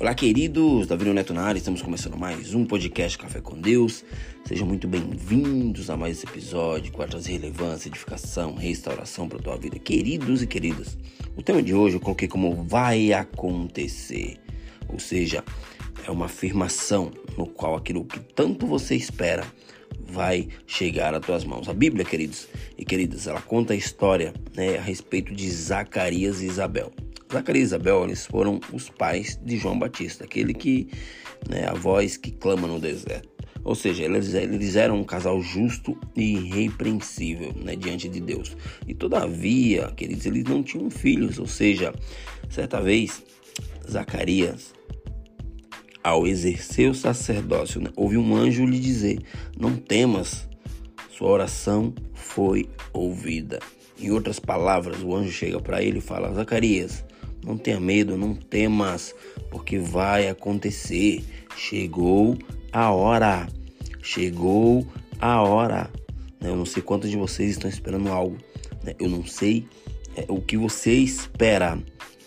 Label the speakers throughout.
Speaker 1: Olá, queridos, Davi Neto na área, estamos começando mais um podcast Café com Deus. Sejam muito bem-vindos a mais esse episódio que vai trazer relevância, edificação, restauração para a tua vida. Queridos e queridas, o tema de hoje eu coloquei como vai acontecer, ou seja, é uma afirmação no qual aquilo que tanto você espera vai chegar às tuas mãos. A Bíblia, queridos e queridas, ela conta a história né, a respeito de Zacarias e Isabel. Zacarias e Isabel, eles foram os pais de João Batista, aquele que, né, a voz que clama no deserto. Ou seja, eles, eles eram um casal justo e irrepreensível né, diante de Deus. E todavia, queridos, eles não tinham filhos. Ou seja, certa vez, Zacarias, ao exercer o sacerdócio, né, ouviu um anjo lhe dizer: Não temas, sua oração foi ouvida. Em outras palavras, o anjo chega para ele e fala: Zacarias, não tenha medo, não temas, porque vai acontecer. Chegou a hora. Chegou a hora. Eu não sei quantos de vocês estão esperando algo. Né? Eu não sei é, o que você espera,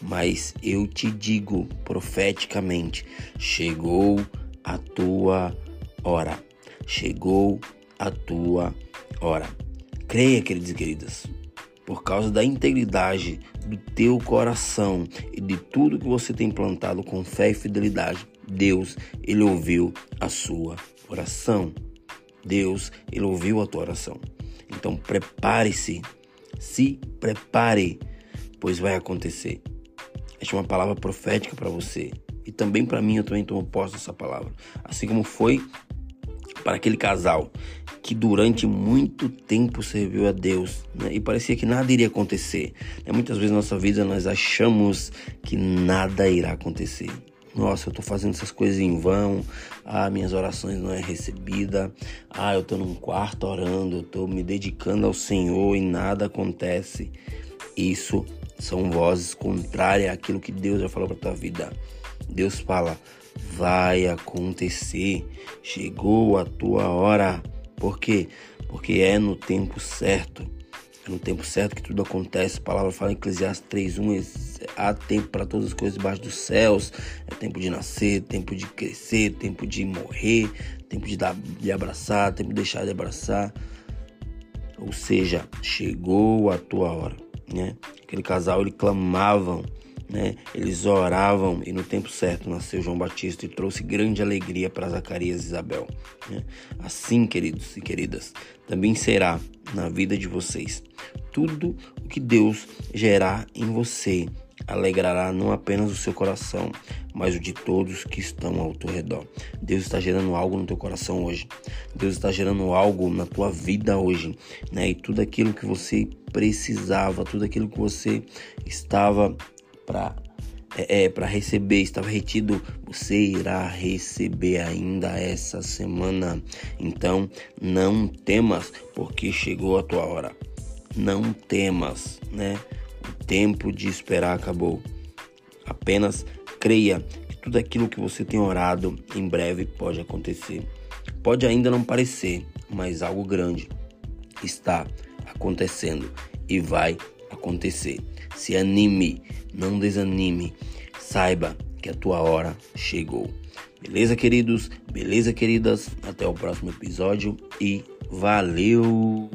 Speaker 1: mas eu te digo profeticamente: chegou a tua hora. Chegou a tua hora. Creia, queridos e queridas por causa da integridade do teu coração e de tudo que você tem plantado com fé e fidelidade, Deus, ele ouviu a sua oração. Deus, ele ouviu a tua oração. Então prepare-se, se prepare, pois vai acontecer. Esta é uma palavra profética para você e também para mim, eu também tomo posse dessa palavra. Assim como foi para aquele casal que durante muito tempo serviu a Deus né? e parecia que nada iria acontecer. Né? Muitas vezes na nossa vida nós achamos que nada irá acontecer. Nossa, eu estou fazendo essas coisas em vão. Ah, minhas orações não é recebida. Ah, eu estou num quarto orando, eu estou me dedicando ao Senhor e nada acontece. Isso são vozes contrárias àquilo que Deus já falou para tua vida. Deus fala: vai acontecer. Chegou a tua hora. Por quê? Porque é no tempo certo. É no tempo certo que tudo acontece. A palavra fala em Eclesiastes 3:1, há tempo para todas as coisas debaixo dos céus. É tempo de nascer, tempo de crescer, tempo de morrer, tempo de dar de abraçar, tempo de deixar de abraçar. Ou seja, chegou a tua hora, né? Aquele casal ele clamavam né? Eles oravam e no tempo certo nasceu João Batista e trouxe grande alegria para Zacarias e Isabel. Né? Assim, queridos e queridas, também será na vida de vocês. Tudo o que Deus gerar em você alegrará não apenas o seu coração, mas o de todos que estão ao teu redor. Deus está gerando algo no teu coração hoje. Deus está gerando algo na tua vida hoje, né? E tudo aquilo que você precisava, tudo aquilo que você estava para é, é para receber, estava retido, você irá receber ainda essa semana. Então, não temas, porque chegou a tua hora. Não temas, né? O tempo de esperar acabou. Apenas creia que tudo aquilo que você tem orado em breve pode acontecer. Pode ainda não parecer, mas algo grande está acontecendo e vai acontecer. Se anime, não desanime. Saiba que a tua hora chegou. Beleza, queridos? Beleza, queridas? Até o próximo episódio e valeu!